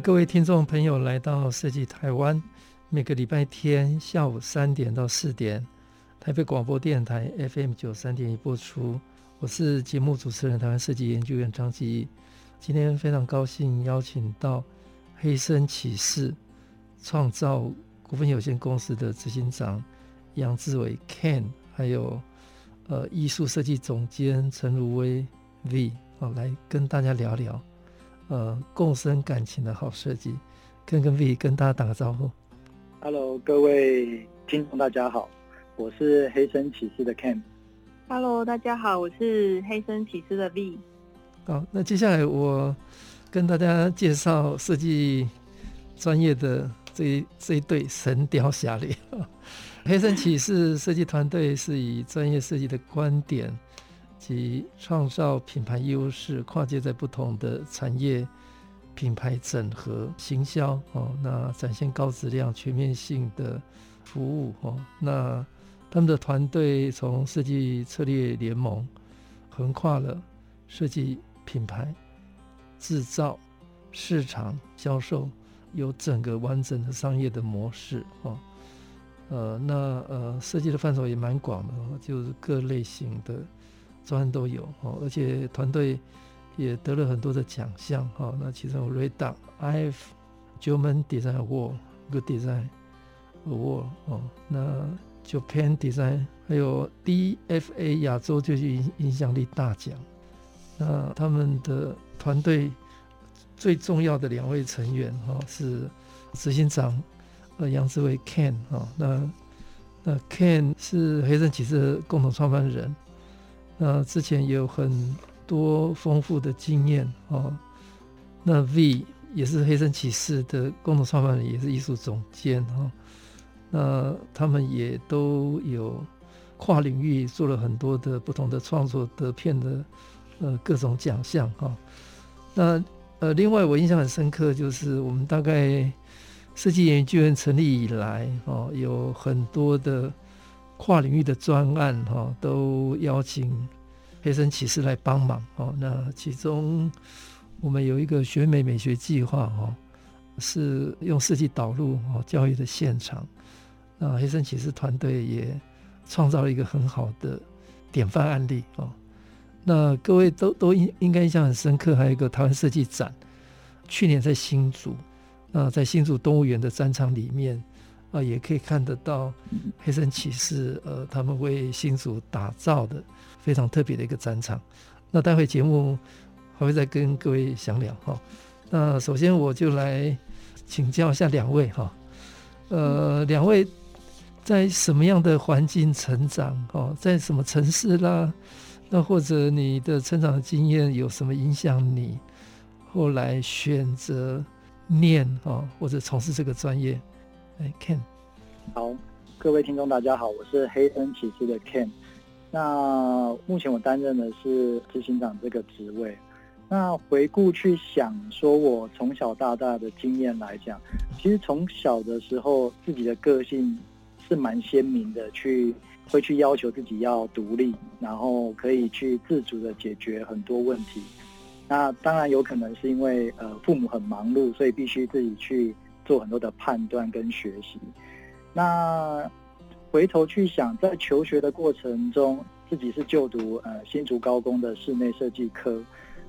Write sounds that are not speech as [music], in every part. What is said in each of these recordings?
各位听众朋友来到设计台湾，每个礼拜天下午三点到四点，台北广播电台 FM 九三点一播出。我是节目主持人，台湾设计研究员张继义。今天非常高兴邀请到黑森启示创造股份有限公司的执行长杨志伟 Ken，还有呃艺术设计总监陈如薇 V 哦，来跟大家聊聊。呃，共生感情的好设计，跟跟 V 跟大家打个招呼。Hello，各位听众大家好，我是黑森骑士的 Ken。Hello，大家好，我是黑森骑士的 V。好，那接下来我跟大家介绍设计专业的这一这一对神雕侠侣。[laughs] 黑森骑士设计团队是以专业设计的观点。及创造品牌优势，跨界在不同的产业品牌整合行销哦，那展现高质量全面性的服务哦。那他们的团队从设计策略联盟，横跨了设计品牌、制造、市场、销售，有整个完整的商业的模式哦。呃，那呃，设计的范畴也蛮广的，就是各类型的。专都有哦，而且团队也得了很多的奖项哈。那其中有 Red Dot、iF、German Design Award、Good Design Award 哦，那 Japan Design 还有 DFA 亚洲最具影影响力大奖。那他们的团队最重要的两位成员哈是执行长呃杨志伟 Ken 哈，那那 Ken 是黑声启示共同创办人。那之前也有很多丰富的经验哦。那 V 也是黑森骑士的共同创办人，也是艺术总监哈。那他们也都有跨领域做了很多的不同的创作，得片的呃各种奖项哈。那呃，另外我印象很深刻，就是我们大概设计研究院成立以来哦，有很多的。跨领域的专案哈，都邀请黑森骑士来帮忙哦。那其中我们有一个学美美学计划哈，是用设计导入哦教育的现场。那黑森骑士团队也创造了一个很好的典范案例哦。那各位都都应应该印象很深刻，还有一个台湾设计展，去年在新竹，那在新竹动物园的展场里面。啊，也可以看得到黑声启示，呃，他们为新竹打造的非常特别的一个展场。那待会节目还会再跟各位详聊哈。那首先我就来请教一下两位哈，呃，两位在什么样的环境成长？哦，在什么城市啦？那或者你的成长的经验有什么影响你后来选择念哦，或者从事这个专业？哎，Ken，好，各位听众大家好，我是黑声启示的 Ken。那目前我担任的是执行长这个职位。那回顾去想，说我从小到大的经验来讲，其实从小的时候自己的个性是蛮鲜明的，去会去要求自己要独立，然后可以去自主的解决很多问题。那当然有可能是因为呃父母很忙碌，所以必须自己去。做很多的判断跟学习，那回头去想，在求学的过程中，自己是就读呃新竹高工的室内设计科。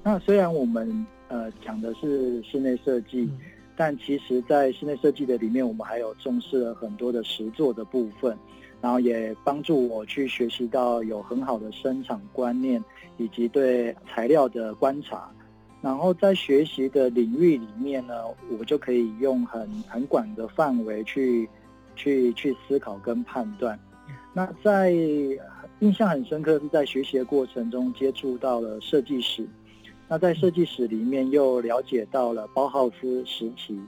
那虽然我们呃讲的是室内设计，但其实在室内设计的里面，我们还有重视了很多的实作的部分，然后也帮助我去学习到有很好的生产观念，以及对材料的观察。然后在学习的领域里面呢，我就可以用很很广的范围去去去思考跟判断。那在印象很深刻是在学习的过程中接触到了设计史，那在设计史里面又了解到了包浩斯时期，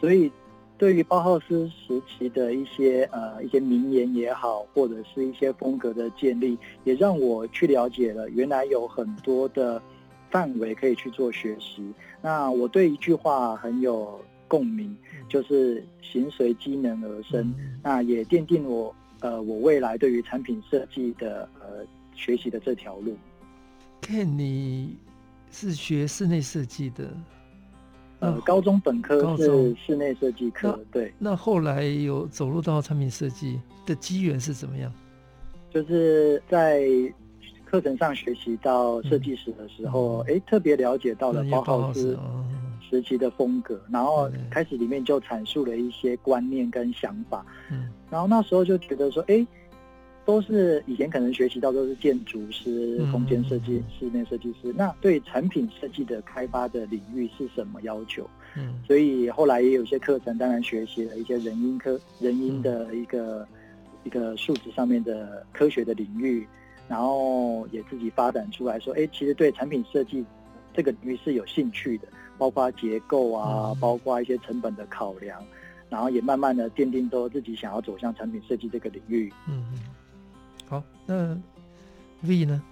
所以对于包浩斯时期的一些呃一些名言也好，或者是一些风格的建立，也让我去了解了原来有很多的范围可以去做学习。那我对一句话很有共鸣，就是形随机能而生。那也奠定我呃我未来对于产品设计的呃学习的这条路。看你是学室内设计的，呃，高中本科是室内设计科，对。那后来有走入到产品设计的机缘是怎么样？就是在课程上学习到设计史的时候，哎、嗯，特别了解到了包豪斯时期的风格，然后开始里面就阐述了一些观念跟想法，嗯，然后那时候就觉得说，哎。都是以前可能学习到都是建筑师、空间设计、室内设计师。那对产品设计的开发的领域是什么要求？嗯，所以后来也有些课程，当然学习了一些人因科、人因的一个一个数值上面的科学的领域，然后也自己发展出来说，哎，其实对产品设计这个领域是有兴趣的，包括结构啊，包括一些成本的考量，然后也慢慢的奠定说自己想要走向产品设计这个领域。嗯。好，那 V 呢？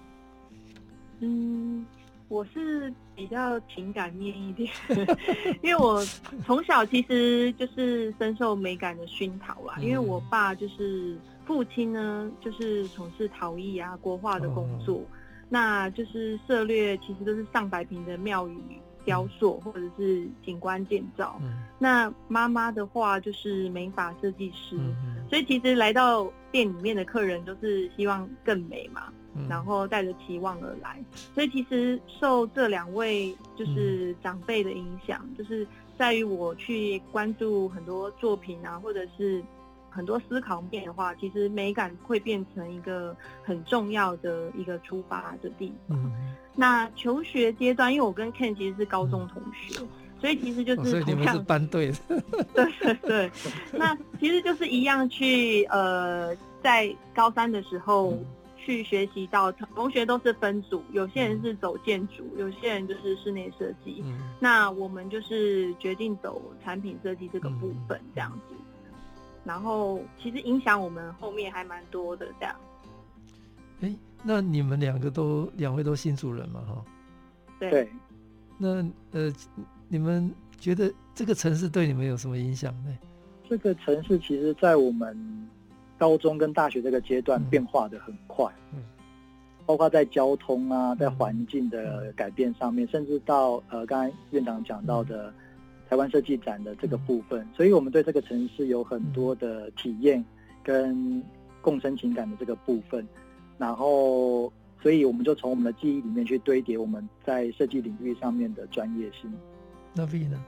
嗯，我是比较情感面一点，[laughs] 因为我从小其实就是深受美感的熏陶啦。因为我爸就是父亲呢，就是从事陶艺啊、国画的工作，那就是涉略其实都是上百平的庙宇雕塑或者是景观建造。那妈妈的话就是美发设计师，所以其实来到。店里面的客人都是希望更美嘛，嗯、然后带着期望而来，所以其实受这两位就是长辈的影响，嗯、就是在于我去关注很多作品啊，或者是很多思考面的话，其实美感会变成一个很重要的一个出发的地方。嗯、那求学阶段，因为我跟 Ken 其实是高中同学。嗯所以其实就是同样，所以你们是班对的。[laughs] 对对对，那其实就是一样去呃，在高三的时候去学习到，同学都是分组，有些人是走建筑，有些人就是室内设计。嗯、那我们就是决定走产品设计这个部分这样子。嗯、然后其实影响我们后面还蛮多的这样。哎，那你们两个都两位都新竹人嘛？哈。对。那呃。你们觉得这个城市对你们有什么影响呢？这个城市其实，在我们高中跟大学这个阶段变化的很快，嗯，包括在交通啊，在环境的改变上面，甚至到呃，刚才院长讲到的台湾设计展的这个部分，所以我们对这个城市有很多的体验跟共生情感的这个部分，然后，所以我们就从我们的记忆里面去堆叠我们在设计领域上面的专业性。那 V 呢？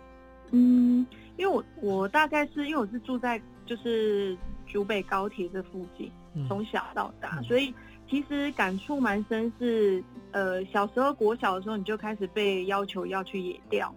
嗯，因为我我大概是因为我是住在就是竹北高铁这附近，从、嗯、小到大，嗯、所以其实感触蛮深是。是呃，小时候国小的时候，你就开始被要求要去野调，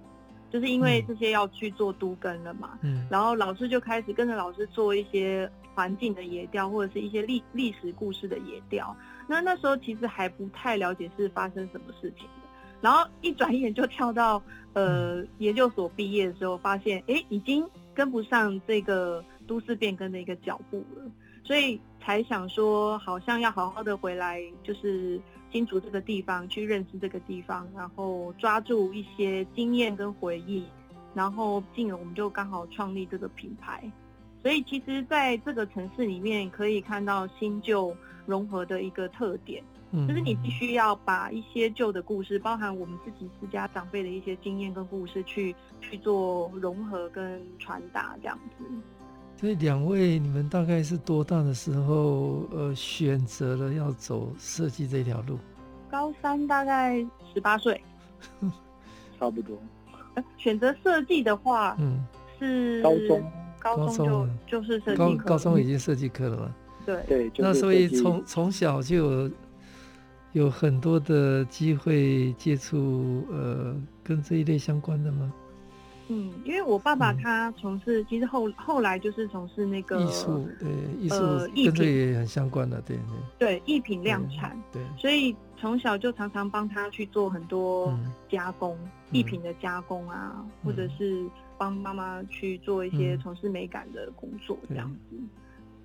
就是因为这些要去做都更了嘛。嗯。然后老师就开始跟着老师做一些环境的野调，或者是一些历历史故事的野调。那那时候其实还不太了解是发生什么事情的。然后一转眼就跳到呃研究所毕业的时候，发现哎，已经跟不上这个都市变更的一个脚步了，所以才想说，好像要好好的回来，就是新竹这个地方去认识这个地方，然后抓住一些经验跟回忆，然后进而我们就刚好创立这个品牌。所以其实在这个城市里面，可以看到新旧融合的一个特点。就是你必须要把一些旧的故事，包含我们自己自家长辈的一些经验跟故事去，去去做融合跟传达这样子。所以两位，你们大概是多大的时候，呃，选择了要走设计这条路？高三大概十八岁，[laughs] 差不多。选择设计的话，嗯，是高中，高中就就是设计高，高中已经设计课了嘛？对对，那所以从从小就有。有很多的机会接触，呃，跟这一类相关的吗？嗯，因为我爸爸他从事，嗯、其实后后来就是从事那个艺术，对艺术跟这也很相关的，对对。对艺品量产，对，所以从小就常常帮他去做很多加工，艺、嗯、品的加工啊，嗯、或者是帮妈妈去做一些从事美感的工作这样子。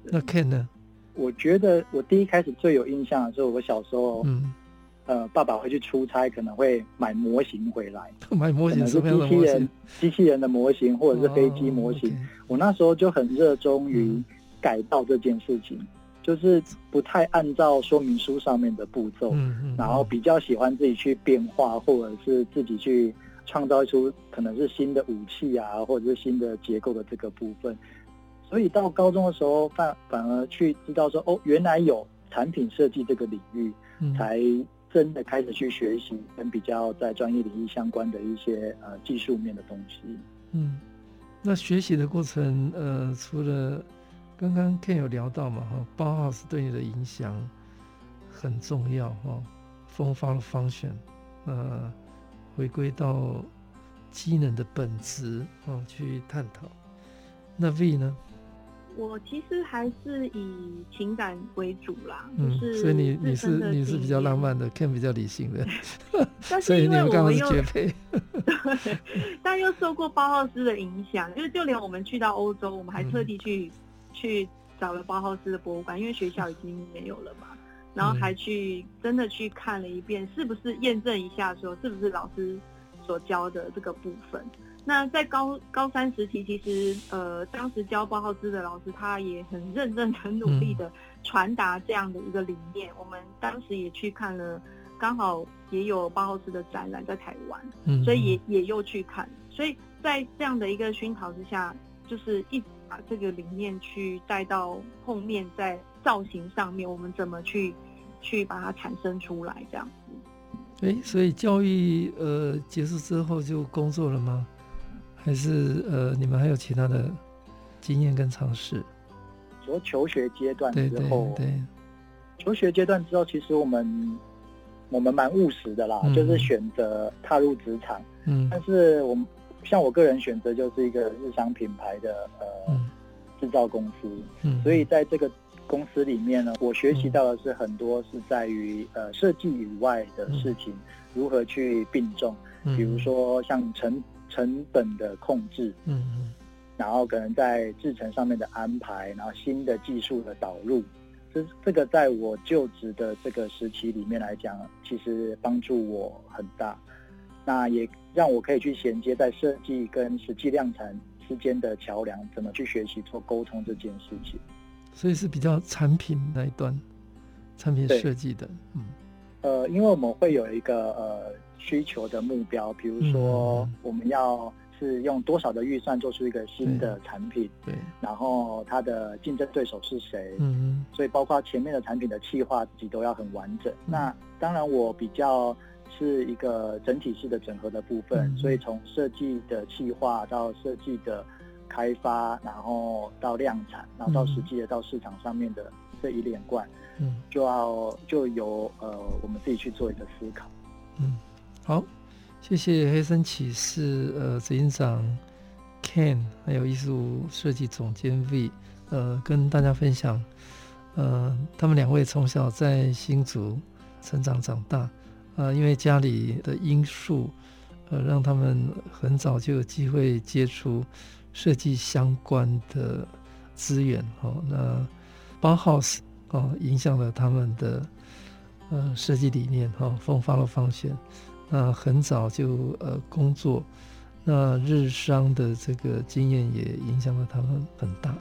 那 Ken 呢？我觉得我第一开始最有印象的是我小时候，嗯。呃，爸爸会去出差，可能会买模型回来，[laughs] 买模型是机器人、机器人的模型或者是飞机模型。Oh. 我那时候就很热衷于改造这件事情，嗯、就是不太按照说明书上面的步骤，嗯嗯，然后比较喜欢自己去变化，或者是自己去创造出可能是新的武器啊，或者是新的结构的这个部分。所以到高中的时候，反反而去知道说，哦，原来有产品设计这个领域，嗯、才。真的开始去学习跟比较在专业领域相关的一些呃技术面的东西。嗯，那学习的过程，呃，除了刚刚 Ken 有聊到嘛，哈，包豪斯对你的影响很重要哈，Form Follow Function，呃，回归到机能的本质啊，去探讨。那 V 呢？我其实还是以情感为主啦，嗯，就是所以你你是你是比较浪漫的，Ken 比较理性的，[laughs] 但是因为我们又绝配，对，但又受过包浩斯的影响，就是就连我们去到欧洲，我们还特地去、嗯、去找了包浩斯的博物馆，因为学校已经没有了嘛，然后还去真的去看了一遍，是不是验证一下说是不是老师所教的这个部分。那在高高三时期，其实呃，当时教包浩斯的老师，他也很认真、很努力的传达这样的一个理念。嗯、我们当时也去看了，刚好也有包浩斯的展览在台湾，嗯，所以也也又去看。所以在这样的一个熏陶之下，就是一直把这个理念去带到后面，在造型上面，我们怎么去去把它产生出来这样子。哎，所以教育呃结束之后就工作了吗？还是呃，你们还有其他的经验跟尝试？说求学阶段之后，对，求学阶段之后，其实我们我们蛮务实的啦，嗯、就是选择踏入职场。嗯，但是我们像我个人选择就是一个日商品牌的呃制、嗯、造公司。嗯，所以在这个公司里面呢，我学习到的是很多是在于呃设计以外的事情，嗯、如何去并重，比如说像成。成本的控制，嗯嗯，然后可能在制程上面的安排，然后新的技术的导入，这这个在我就职的这个时期里面来讲，其实帮助我很大。那也让我可以去衔接在设计跟实际量产之间的桥梁，怎么去学习做沟通这件事情。所以是比较产品那一端，产品设计的，嗯，呃，因为我们会有一个呃。需求的目标，比如说我们要是用多少的预算做出一个新的产品，对，对，然后它的竞争对手是谁，嗯，所以包括前面的产品的企划自己都要很完整。嗯、那当然，我比较是一个整体式的整合的部分，嗯、所以从设计的企划到设计的开发，然后到量产，然后到实际的到市场上面的这一连贯，嗯，就要就由呃我们自己去做一个思考，嗯。好，谢谢黑森启示呃执行长 Ken，还有艺术设计总监 V，呃，跟大家分享，呃，他们两位从小在新竹成长长大，呃，因为家里的因素，呃，让他们很早就有机会接触设计相关的资源，哦，那包 house 哦，影响了他们的呃设计理念，哈、哦，Form Follow Function。那很早就呃工作，那日商的这个经验也影响了他们很大。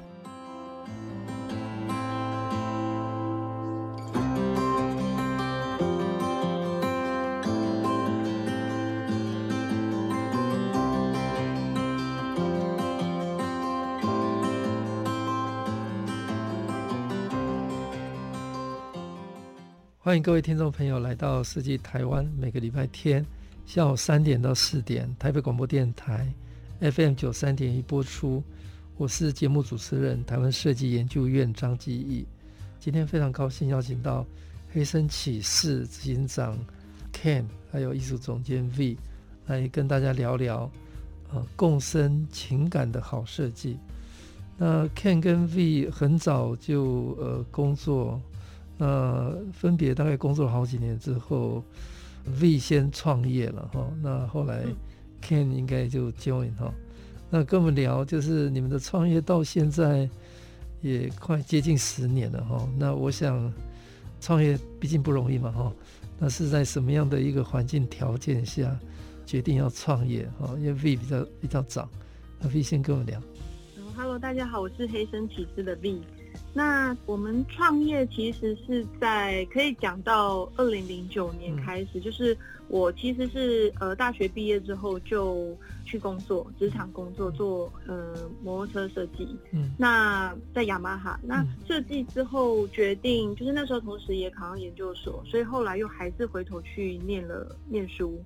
欢迎各位听众朋友来到设计台湾，每个礼拜天下午三点到四点，台北广播电台 FM 九三点一播出。我是节目主持人台湾设计研究院张基义。今天非常高兴邀请到黑森启示执行长 Ken，还有艺术总监 V 来跟大家聊聊呃共生情感的好设计。那 Ken 跟 V 很早就呃工作，那分别大概工作了好几年之后，V 先创业了哈，那后来 Ken 应该就 join 哈。那跟我们聊，就是你们的创业到现在也快接近十年了哈。那我想创业毕竟不容易嘛哈。那是在什么样的一个环境条件下决定要创业哈？因为 V 比较比较早，那 V 先跟我们聊。Hello，大家好，我是黑森体质的 V。那我们创业其实是在可以讲到二零零九年开始，嗯、就是。我其实是呃大学毕业之后就去工作，职场工作做呃摩托车设计。嗯，那在雅马哈，那设计之后决定，就是那时候同时也考上研究所，所以后来又还是回头去念了念书。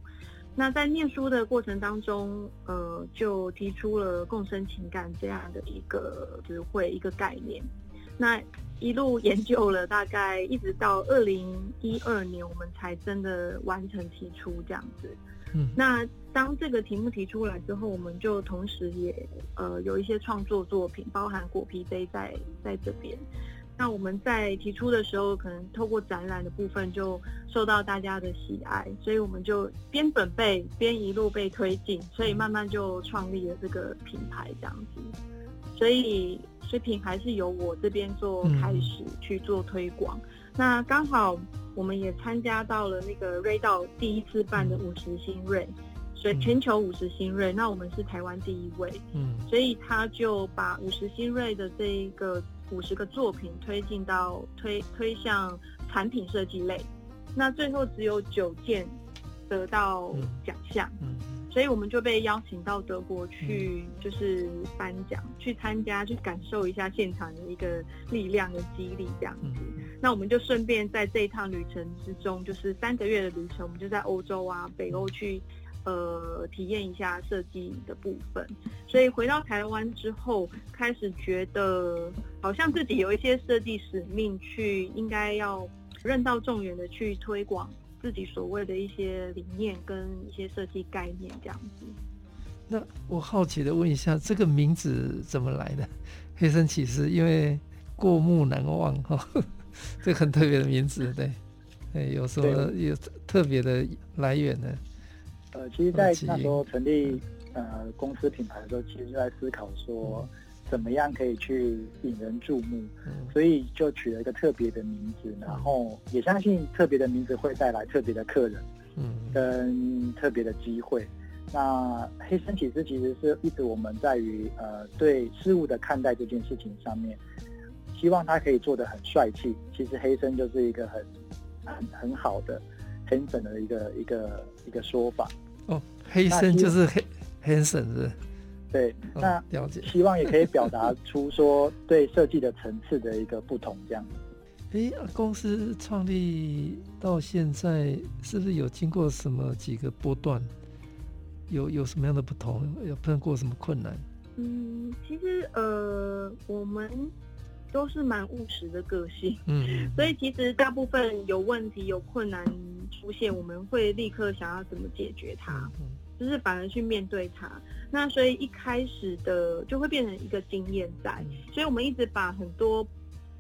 那在念书的过程当中，呃，就提出了共生情感这样的一个词汇一个概念。那一路研究了大概一直到二零一二年，我们才真的完成提出这样子。嗯，那当这个题目提出来之后，我们就同时也呃有一些创作作品，包含果皮杯在在这边。那我们在提出的时候，可能透过展览的部分就受到大家的喜爱，所以我们就边准备边一路被推进，所以慢慢就创立了这个品牌这样子。所以。所以品牌是由我这边做开始去做推广，嗯、那刚好我们也参加到了那个瑞道第一次办的五十新锐，嗯、所以全球五十新锐，那我们是台湾第一位，嗯，所以他就把五十新锐的这一个五十个作品推进到推推向产品设计类，那最后只有九件得到奖项，嗯。嗯所以我们就被邀请到德国去，就是颁奖，去参加，去感受一下现场的一个力量的激励这样子。那我们就顺便在这一趟旅程之中，就是三个月的旅程，我们就在欧洲啊、北欧去，呃，体验一下设计的部分。所以回到台湾之后，开始觉得好像自己有一些设计使命，去应该要任道重远的去推广。自己所谓的一些理念跟一些设计概念这样子。那我好奇的问一下，这个名字怎么来的？[laughs] 黑森起司，因为过目难忘哈，[laughs] 这个很特别的名字，对，哎，有什么有特别的来源呢？呃，其实，在那时候成立呃公司品牌的时候，其实就在思考说。嗯怎么样可以去引人注目？所以就取了一个特别的名字，然后也相信特别的名字会带来特别的客人，嗯，跟特别的机会。那黑森其实其实是一直我们在于呃对事物的看待这件事情上面，希望它可以做得很帅气。其实黑森就是一个很很很好的很整的一个一个一个说法。哦，黑森就是黑黑生是。对，那了解，希望也可以表达出说对设计的层次的一个不同，这样。[laughs] 哎，公司创立到现在，是不是有经过什么几个波段？有有什么样的不同？有碰过什么困难？嗯，其实呃，我们都是蛮务实的个性，嗯，[laughs] 所以其实大部分有问题、有困难出现，我们会立刻想要怎么解决它。嗯嗯就是反而去面对它，那所以一开始的就会变成一个经验在，所以我们一直把很多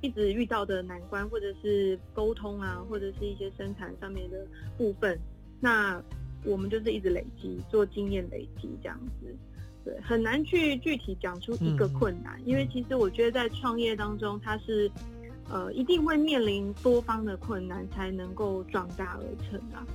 一直遇到的难关，或者是沟通啊，或者是一些生产上面的部分，那我们就是一直累积做经验累积这样子，对，很难去具体讲出一个困难，因为其实我觉得在创业当中，它是呃一定会面临多方的困难才能够壮大而成啊。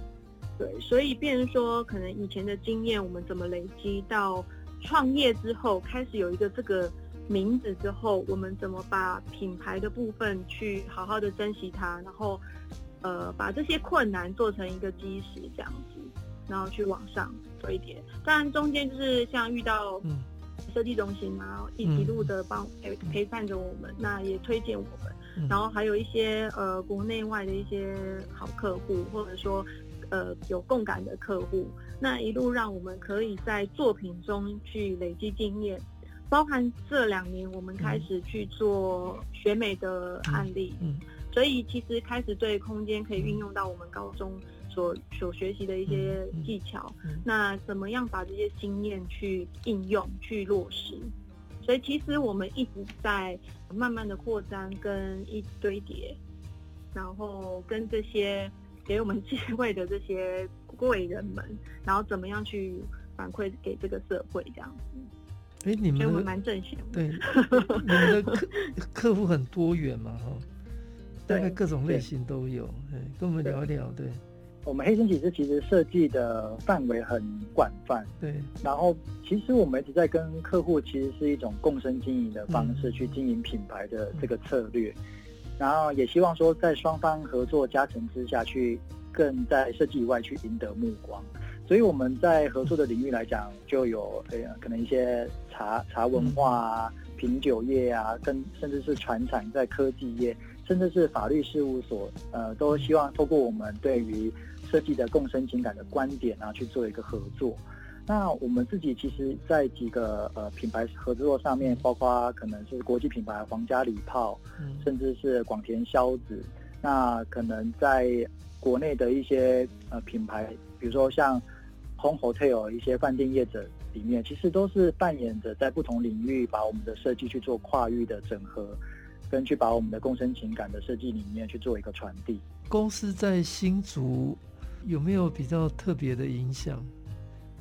对，所以变成说，可能以前的经验，我们怎么累积到创业之后，开始有一个这个名字之后，我们怎么把品牌的部分去好好的珍惜它，然后呃，把这些困难做成一个基石，这样子，然后去往上堆叠。当然中间就是像遇到设计中心啊，一一路的帮陪陪伴着我们，那也推荐我们，然后还有一些呃国内外的一些好客户，或者说。呃，有共感的客户，那一路让我们可以在作品中去累积经验，包含这两年我们开始去做学美的案例，嗯，嗯，所以其实开始对空间可以运用到我们高中所所学习的一些技巧，嗯嗯、那怎么样把这些经验去应用、去落实？所以其实我们一直在慢慢的扩张跟一堆叠，然后跟这些给我们机会的这些贵人们，然后怎么样去反馈给这个社会这样子。哎，你们我们蛮正向的。对，[laughs] 你们的客客户很多元嘛，哈，大概各种类型都有。哎，跟我们聊一聊，对。我们黑森起司其实设计的范围很广泛，对。然后其实我们一直在跟客户，其实是一种共生经营的方式去经营品牌的这个策略。嗯、然后也希望说，在双方合作加成之下去，更在设计以外去赢得目光。所以我们在合作的领域来讲，就有呃可能一些茶茶文化啊、品酒业啊，跟甚至是传产在科技业，甚至是法律事务所，呃，都希望透过我们对于设计的共生情感的观点啊，去做一个合作。那我们自己其实，在几个呃品牌合作上面，包括可能是国际品牌皇家礼炮，嗯，甚至是广田硝子。那可能在国内的一些呃品牌，比如说像 Home Hotel 一些饭店业者里面，其实都是扮演着在不同领域把我们的设计去做跨域的整合，跟去把我们的共生情感的设计理念去做一个传递。公司在新竹。有没有比较特别的影响？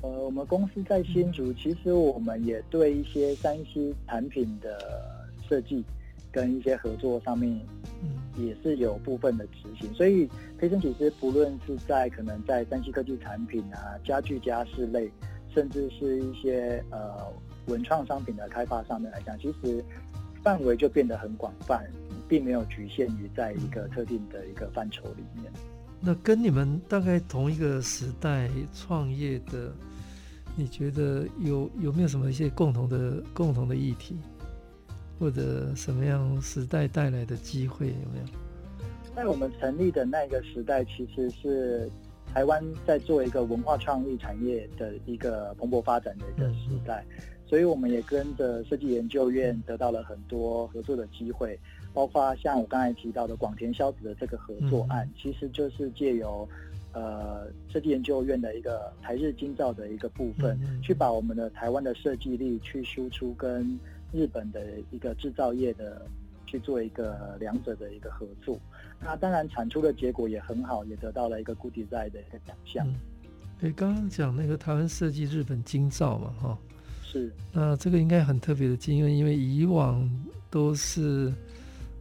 呃，我们公司在新竹，其实我们也对一些三 C 产品的设计跟一些合作上面，嗯，也是有部分的执行。所以，培生其实不论是在可能在三 C 科技产品啊、家具家饰类，甚至是一些呃文创商品的开发上面来讲，其实范围就变得很广泛，并没有局限于在一个特定的一个范畴里面。那跟你们大概同一个时代创业的，你觉得有有没有什么一些共同的共同的议题，或者什么样时代带来的机会有没有？在我们成立的那个时代，其实是台湾在做一个文化创意产业的一个蓬勃发展的一个时代，嗯、所以我们也跟着设计研究院得到了很多合作的机会。包括像我刚才提到的广田硝子的这个合作案，嗯、其实就是借由呃设计研究院的一个台日精造的一个部分，嗯、去把我们的台湾的设计力去输出，跟日本的一个制造业的去做一个两者的一个合作。那当然产出的结果也很好，也得到了一个 Good Design 的一个奖项。对、嗯，刚刚讲那个台湾设计，日本精造嘛，哈，是。那这个应该很特别的经验，因为以往都是。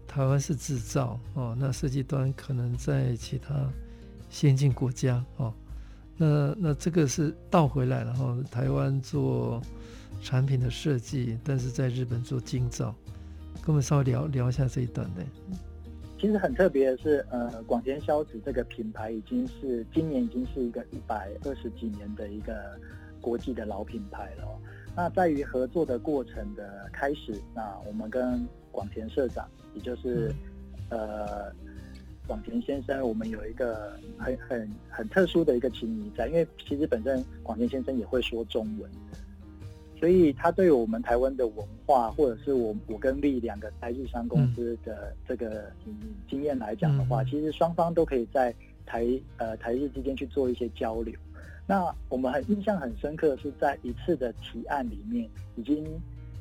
台湾是制造哦，那设计端可能在其他先进国家哦，那那这个是倒回来了哈、哦，台湾做产品的设计，但是在日本做精造，跟我们稍微聊聊一下这一段的。其实很特别的是，呃，广田硝子这个品牌已经是今年已经是一个一百二十几年的一个国际的老品牌了。那在于合作的过程的开始，那我们跟广田社长。也就是，呃，广田先生，我们有一个很很很特殊的一个情谊在，因为其实本身广田先生也会说中文，所以他对我们台湾的文化，或者是我我跟丽两个在日商公司的这个经验来讲的话，嗯、其实双方都可以在台呃台日之间去做一些交流。那我们很印象很深刻的是，在一次的提案里面已经。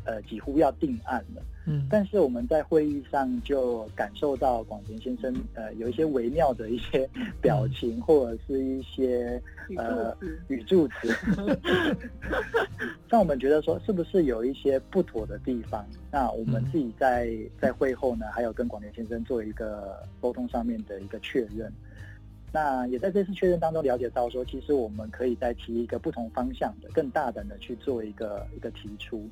呃，几乎要定案了。嗯，但是我们在会议上就感受到广田先生呃有一些微妙的一些表情，嗯、或者是一些呃语助词，[laughs] 让我们觉得说是不是有一些不妥的地方？那我们自己在在会后呢，还有跟广田先生做一个沟通上面的一个确认。那也在这次确认当中了解到说，其实我们可以再提一个不同方向的、更大胆的去做一个一个提出。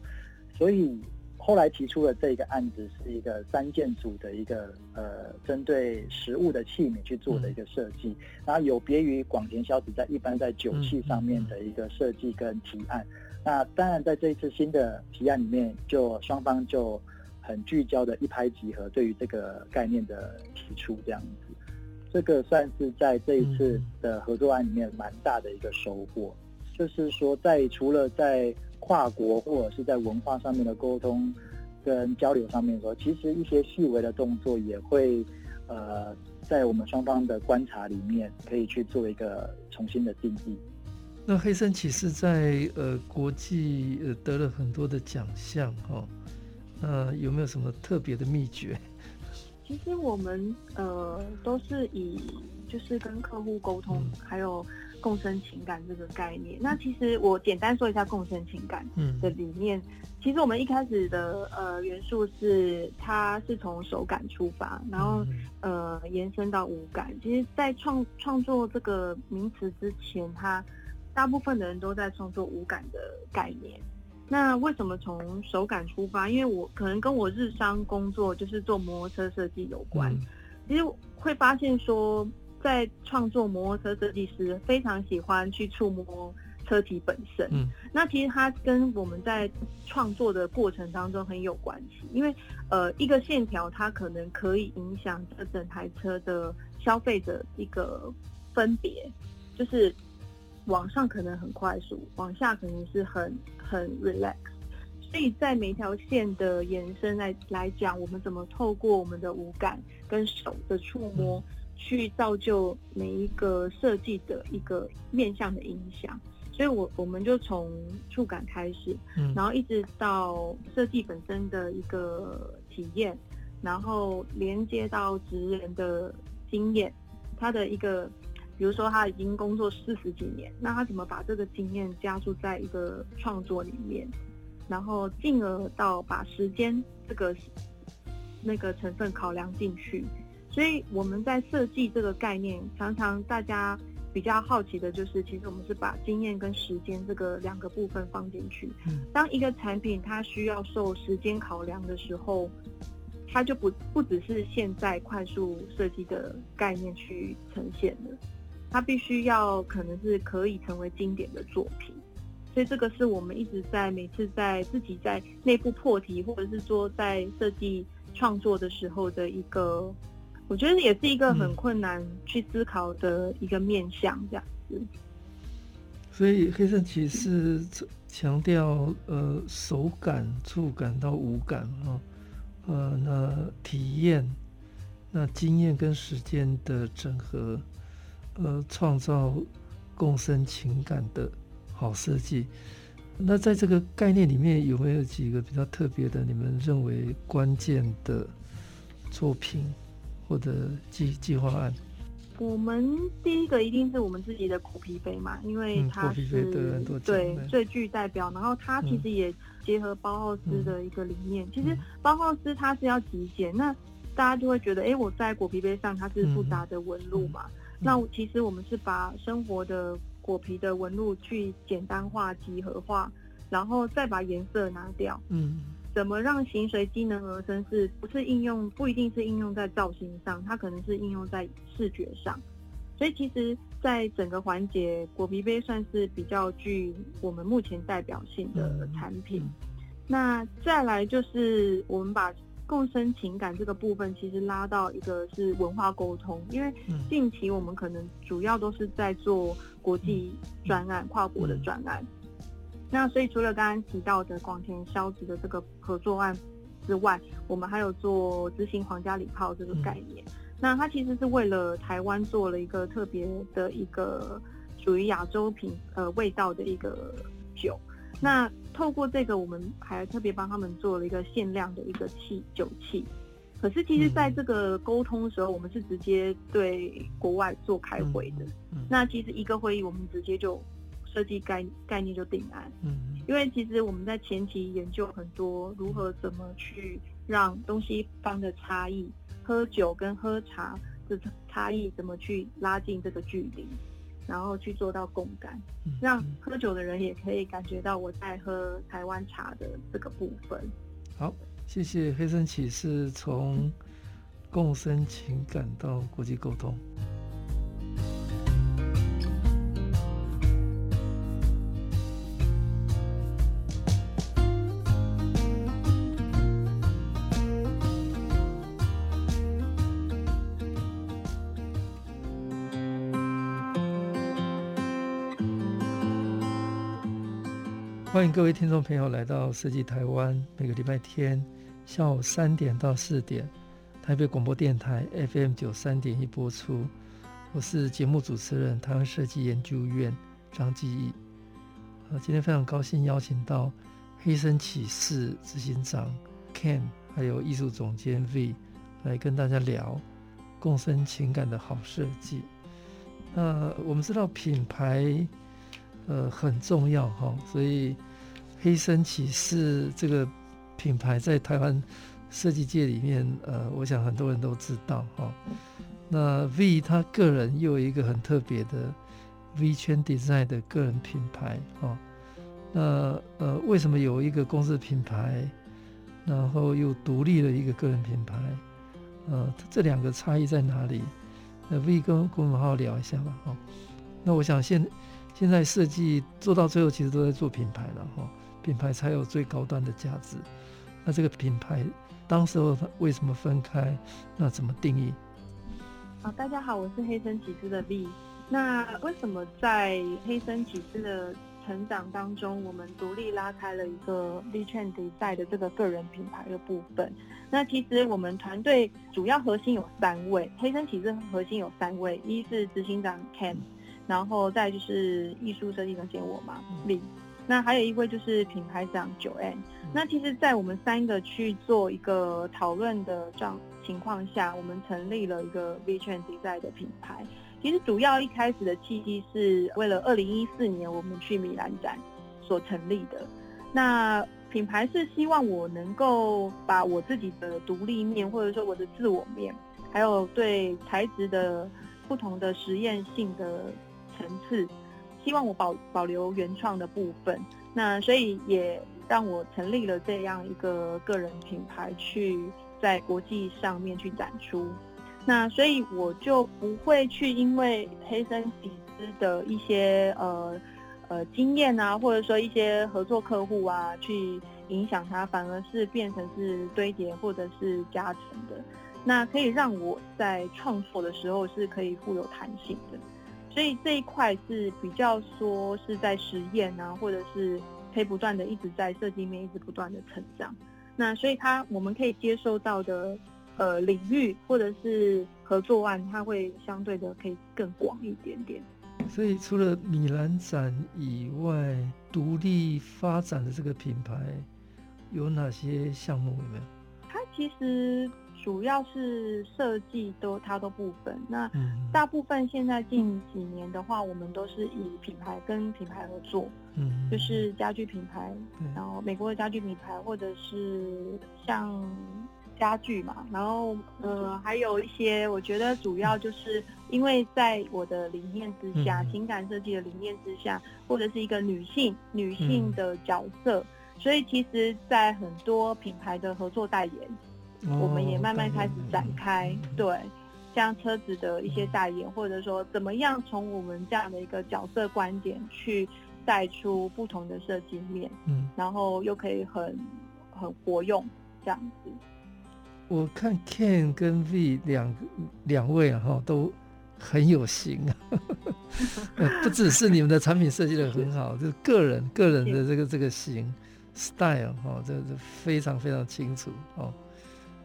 所以后来提出了这个案子，是一个三件组的一个呃，针对食物的器皿去做的一个设计，然后有别于广田萧子在一般在酒器上面的一个设计跟提案。那当然在这一次新的提案里面，就双方就很聚焦的一拍即合，对于这个概念的提出这样子，这个算是在这一次的合作案里面蛮大的一个收获，就是说在除了在跨国或者是在文化上面的沟通跟交流上面说，其实一些细微的动作也会，呃，在我们双方的观察里面，可以去做一个重新的定义。那黑森启司在呃国际呃得了很多的奖项哈，呃有没有什么特别的秘诀？[laughs] 其实我们呃都是以就是跟客户沟通，嗯、还有共生情感这个概念。那其实我简单说一下共生情感的理念。嗯、其实我们一开始的呃元素是它是从手感出发，然后、嗯、呃延伸到五感。其实，在创创作这个名词之前，它大部分的人都在创作五感的概念。那为什么从手感出发？因为我可能跟我日商工作就是做摩托车设计有关。嗯、其实会发现说，在创作摩托车设计师非常喜欢去触摸车体本身。嗯、那其实它跟我们在创作的过程当中很有关系。因为呃，一个线条它可能可以影响这整台车的消费者一个分别，就是。往上可能很快速，往下可能是很很 relax，所以在每条线的延伸来来讲，我们怎么透过我们的五感跟手的触摸，去造就每一个设计的一个面向的影响。所以我我们就从触感开始，然后一直到设计本身的一个体验，然后连接到职人的经验，他的一个。比如说，他已经工作四十几年，那他怎么把这个经验加注在一个创作里面，然后进而到把时间这个那个成分考量进去。所以我们在设计这个概念，常常大家比较好奇的就是，其实我们是把经验跟时间这个两个部分放进去。当一个产品它需要受时间考量的时候，它就不不只是现在快速设计的概念去呈现的。它必须要可能是可以成为经典的作品，所以这个是我们一直在每次在自己在内部破题，或者是说在设计创作的时候的一个，我觉得也是一个很困难去思考的一个面向，这样子。所以黑圣骑士强调呃手感、触感到五感啊，呃那体验、那经验跟时间的整合。呃，创造共生情感的好设计。那在这个概念里面，有没有几个比较特别的？你们认为关键的作品或者计计划案？我们第一个一定是我们自己的果皮杯嘛，因为它是、嗯、对最具代表。然后它其实也结合包浩斯的一个理念。嗯、其实包浩斯它是要极简，那大家就会觉得，哎、欸，我在果皮杯上它是复杂的纹路嘛。那其实我们是把生活的果皮的纹路去简单化、集合化，然后再把颜色拿掉。嗯，怎么让形随机能而生？是不是应用？不一定是应用在造型上，它可能是应用在视觉上。所以其实，在整个环节，果皮杯算是比较具我们目前代表性的产品。那再来就是我们把。共生情感这个部分，其实拉到一个是文化沟通，因为近期我们可能主要都是在做国际专案、跨国的专案。那所以除了刚刚提到的广田孝子的这个合作案之外，我们还有做执行皇家礼炮这个概念。那它其实是为了台湾做了一个特别的一个属于亚洲品呃味道的一个酒。那透过这个，我们还特别帮他们做了一个限量的一个器酒器。可是其实，在这个沟通的时候，我们是直接对国外做开会的。那其实一个会议，我们直接就设计概概念就定案。嗯，因为其实我们在前期研究很多如何怎么去让东西方的差异，喝酒跟喝茶的差异怎么去拉近这个距离。然后去做到共感，让喝酒的人也可以感觉到我在喝台湾茶的这个部分。好，谢谢黑森启司从共生情感到国际沟通。欢迎各位听众朋友来到设计台湾，每个礼拜天下午三点到四点，台北广播电台 FM 九三点一播出。我是节目主持人，台湾设计研究院张继义。呃，今天非常高兴邀请到黑森启士执行长 Ken，还有艺术总监 V 来跟大家聊共生情感的好设计。那我们知道品牌呃很重要哈，所以黑森启士这个品牌在台湾设计界里面，呃，我想很多人都知道哈。那 V 他个人又有一个很特别的 V 圈 Design 的个人品牌哈。那呃，为什么有一个公司品牌，然后又独立了一个个人品牌？呃，这两个差异在哪里？那 V 跟跟我们好好聊一下吧。哈，那我想现现在设计做到最后，其实都在做品牌了哈。品牌才有最高端的价值。那这个品牌当时候为什么分开？那怎么定义？好，大家好，我是黑森启士的 V。那为什么在黑森启士的成长当中，我们独立拉开了一个 VTREND Design 的这个个人品牌的部分。那其实我们团队主要核心有三位，黑森启士核心有三位，一是执行长 Ken，然后再就是艺术设计总监我嘛那还有一位就是品牌长 Joanne。那其实，在我们三个去做一个讨论的状情况下，我们成立了一个 VTREND Design 的品牌。其实主要一开始的契机是为了二零一四年我们去米兰展所成立的。那品牌是希望我能够把我自己的独立面，或者说我的自我面，还有对材质的不同的实验性的层次，希望我保保留原创的部分。那所以也让我成立了这样一个个人品牌，去在国际上面去展出。那所以我就不会去因为黑森迪斯的一些呃呃经验啊，或者说一些合作客户啊，去影响它，反而是变成是堆叠或者是加成的。那可以让我在创作的时候是可以富有弹性的。所以这一块是比较说是在实验啊，或者是可以不断的一直在设计面一直不断的成长。那所以它我们可以接受到的。呃，领域或者是合作案，它会相对的可以更广一点点。所以除了米兰展以外，独立发展的这个品牌有哪些项目有没有？它其实主要是设计都它都部分。那大部分现在近几年的话，我们都是以品牌跟品牌合作，嗯，就是家具品牌，然后美国的家具品牌，或者是像。家具嘛，然后呃，还有一些，我觉得主要就是因为在我的理念之下，嗯、情感设计的理念之下，或者是一个女性女性的角色，嗯、所以其实，在很多品牌的合作代言，哦、我们也慢慢开始展开，嗯、对，像车子的一些代言，或者说怎么样从我们这样的一个角色观点去带出不同的设计面，嗯，然后又可以很很活用这样子。我看 Ken 跟 V 两两位啊哈都很有型啊，[laughs] 不只是你们的产品设计的很好，就是个人个人的这个这个型 style 哈，这这非常非常清楚哦。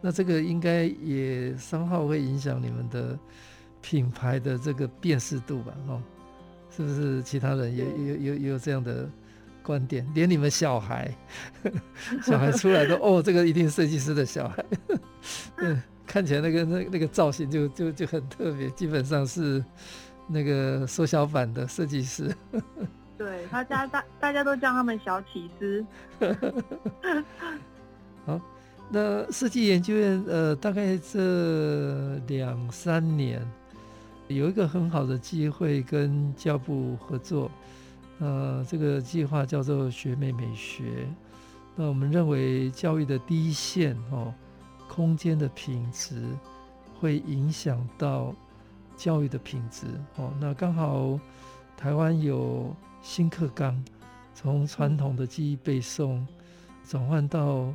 那这个应该也三号会影响你们的品牌的这个辨识度吧？哦，是不是？其他人也有有有这样的？观点，连你们小孩，[laughs] 小孩出来都 [laughs] 哦，这个一定是设计师的小孩，嗯，[laughs] 看起来那个那那个造型就就就很特别，基本上是那个缩小版的设计师。对他家大大家都叫他们小起司。好，那设计研究院呃，大概这两三年有一个很好的机会跟教部合作。呃，这个计划叫做学美美学。那我们认为教育的第一线哦，空间的品质会影响到教育的品质哦。那刚好台湾有新课纲，从传统的记忆背诵转换到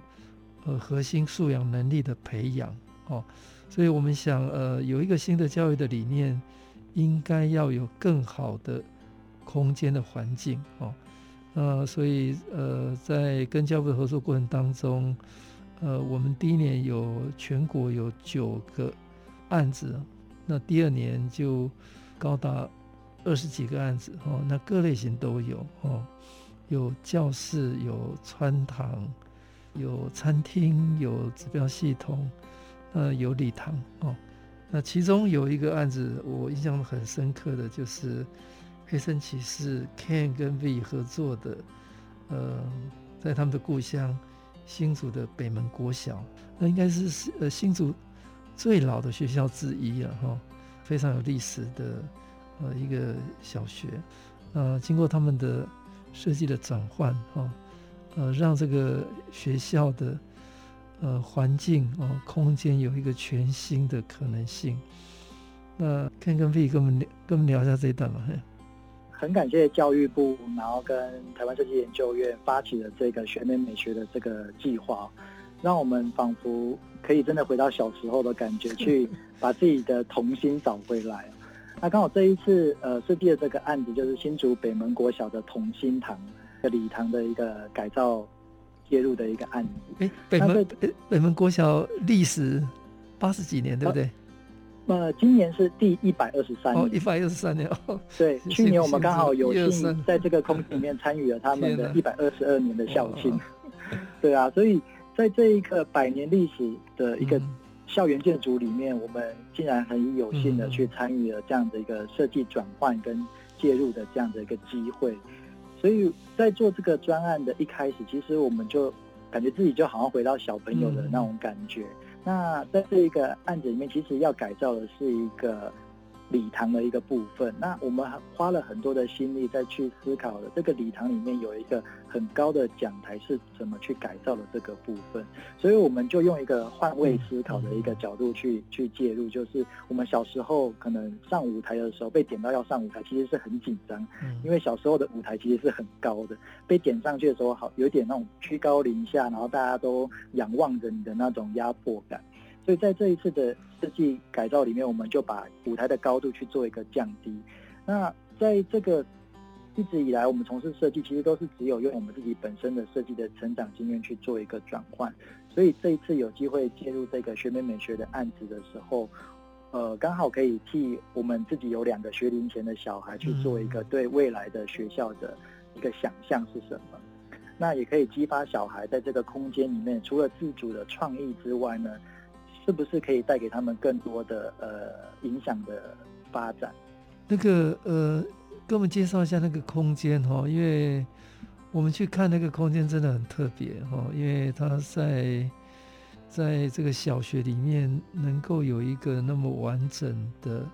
呃核心素养能力的培养哦。所以我们想呃有一个新的教育的理念，应该要有更好的。空间的环境哦，那所以呃，在跟教部的合作过程当中，呃，我们第一年有全国有九个案子，那第二年就高达二十几个案子哦，那各类型都有哦，有教室，有穿堂，有餐厅，有指标系统，呃，有礼堂哦。那其中有一个案子，我印象很深刻的就是黑森骑士 Ken 跟 V 合作的，呃，在他们的故乡。新竹的北门国小，那应该是呃新竹最老的学校之一了哈，非常有历史的呃一个小学，呃经过他们的设计的转换哈，呃让这个学校的呃环境哦、呃、空间有一个全新的可能性。那看跟 V 跟我们聊跟我们聊一下这一段吧。很感谢教育部，然后跟台湾设计研究院发起了这个学美美学的这个计划，让我们仿佛可以真的回到小时候的感觉，[laughs] 去把自己的童心找回来。那刚好这一次呃设计的这个案子，就是新竹北门国小的童心堂的礼堂的一个改造介入的一个案子。哎，北门北门国小历史八十几年，对不对？呃，今年是第一百二十三年，一百二十三年。哦，对，去年我们刚好有幸在这个空间里面参与了他们的一百二十二年的校庆。[laughs] 对啊，所以在这一个百年历史的一个校园建筑里面，我们竟然很有幸的去参与了这样的一个设计转换跟介入的这样的一个机会。所以在做这个专案的一开始，其实我们就感觉自己就好像回到小朋友的那种感觉。那在这一个案子里面，其实要改造的是一个礼堂的一个部分。那我们花了很多的心力再去思考的，这个礼堂里面有一个很高的讲台是怎么去改造的这个部分。所以我们就用一个换位思考的一个角度去去介入，就是我们小时候可能上舞台的时候被点到要上舞台，其实是很紧张，因为小时候的舞台其实是很高的，被点上去的时候好有点那种居高临下，然后大家都仰望着你的那种压迫感。所以在这一次的设计改造里面，我们就把舞台的高度去做一个降低。那在这个一直以来，我们从事设计其实都是只有用我们自己本身的设计的成长经验去做一个转换。所以这一次有机会介入这个学美美学的案子的时候，呃，刚好可以替我们自己有两个学龄前的小孩去做一个对未来的学校的一个想象是什么。那也可以激发小孩在这个空间里面，除了自主的创意之外呢，是不是可以带给他们更多的呃影响的发展？那个呃，给我们介绍一下那个空间哈，因为我们去看那个空间真的很特别哈，因为它在在这个小学里面能够有一个那么完整的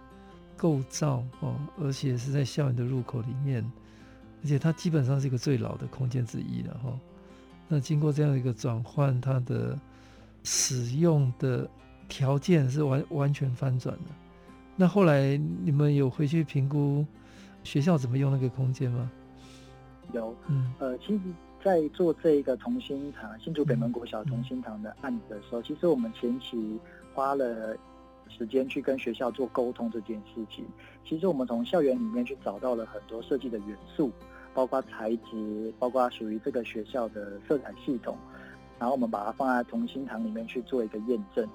构造哦，而且是在校园的入口里面，而且它基本上是一个最老的空间之一了哈。那经过这样一个转换，它的使用的条件是完完全翻转的。那后来你们有回去评估学校怎么用那个空间吗？有，嗯，呃，其实，在做这一个同心堂新竹北门国小同心堂的案子的时候，嗯，其实我们前期花了时间去跟学校做沟通这件事情。其实我们从校园里面去找到了很多设计的元素，包括材质，包括属于这个学校的色彩系统。然后我们把它放在同心堂里面去做一个验证。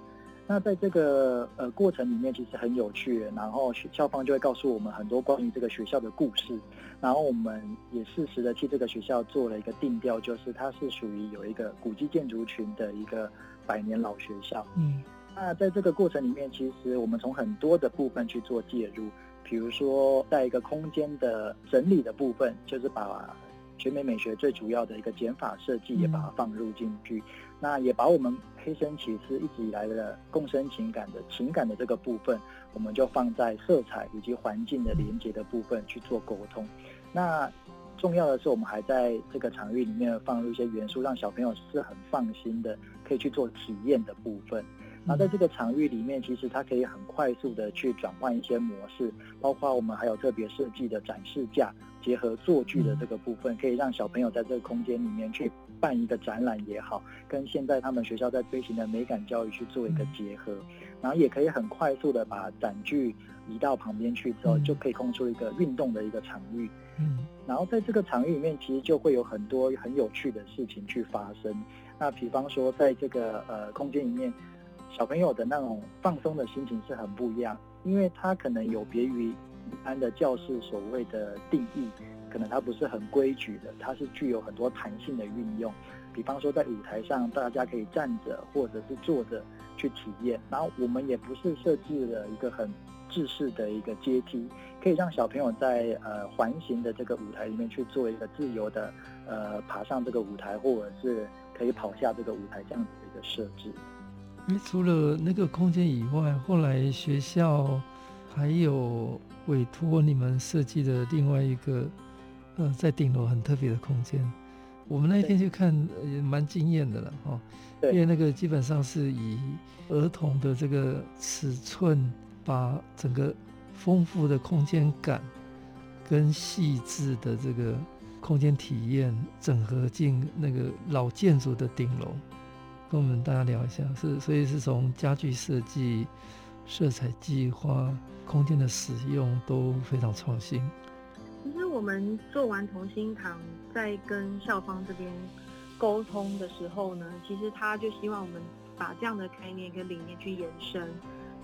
那在这个呃过程里面，其实很有趣。然后学校方就会告诉我们很多关于这个学校的故事。然后我们也适时的替这个学校做了一个定调，就是它是属于有一个古迹建筑群的一个百年老学校。嗯。那在这个过程里面，其实我们从很多的部分去做介入，比如说在一个空间的整理的部分，就是把。学美美学最主要的一个减法设计也把它放入进去，嗯，那也把我们黑森骑士一直以来的共生情感的情感的这个部分，我们就放在色彩以及环境的连接的部分去做沟通。那重要的是，我们还在这个场域里面放入一些元素，让小朋友是很放心的，可以去做体验的部分。那在这个场域里面，其实它可以很快速的去转换一些模式，包括我们还有特别设计的展示架，结合作具的这个部分，可以让小朋友在这个空间里面去办一个展览也好，跟现在他们学校在推行的美感教育去做一个结合，然后也可以很快速的把展具移到旁边去之后，就可以空出一个运动的一个场域。嗯，然后在这个场域里面，其实就会有很多很有趣的事情去发生。那比方说，在这个呃空间里面，小朋友的那种放松的心情是很不一样，因为他可能有别于一般的教室所谓的定义，可能它不是很规矩的，它是具有很多弹性的运用。比方说，在舞台上，大家可以站着或者是坐着去体验。然后我们也不是设置了一个很制式的一个阶梯，可以让小朋友在呃环形的这个舞台里面去做一个自由的呃爬上这个舞台，或者是可以跑下这个舞台这样子的一个设置。因为除了那个空间以外，后来学校还有委托你们设计的另外一个呃在顶楼很特别的空间。我们那一天去看也蛮惊艳的了哈，因为那个基本上是以儿童的这个尺寸，把整个丰富的空间感跟细致的这个空间体验整合进那个老建筑的顶楼，跟我们大家聊一下，是所以是从家具设计、色彩计划、空间的使用都非常创新。其实我们做完同心堂，在跟校方这边沟通的时候呢，其实他就希望我们把这样的概念跟理念去延伸。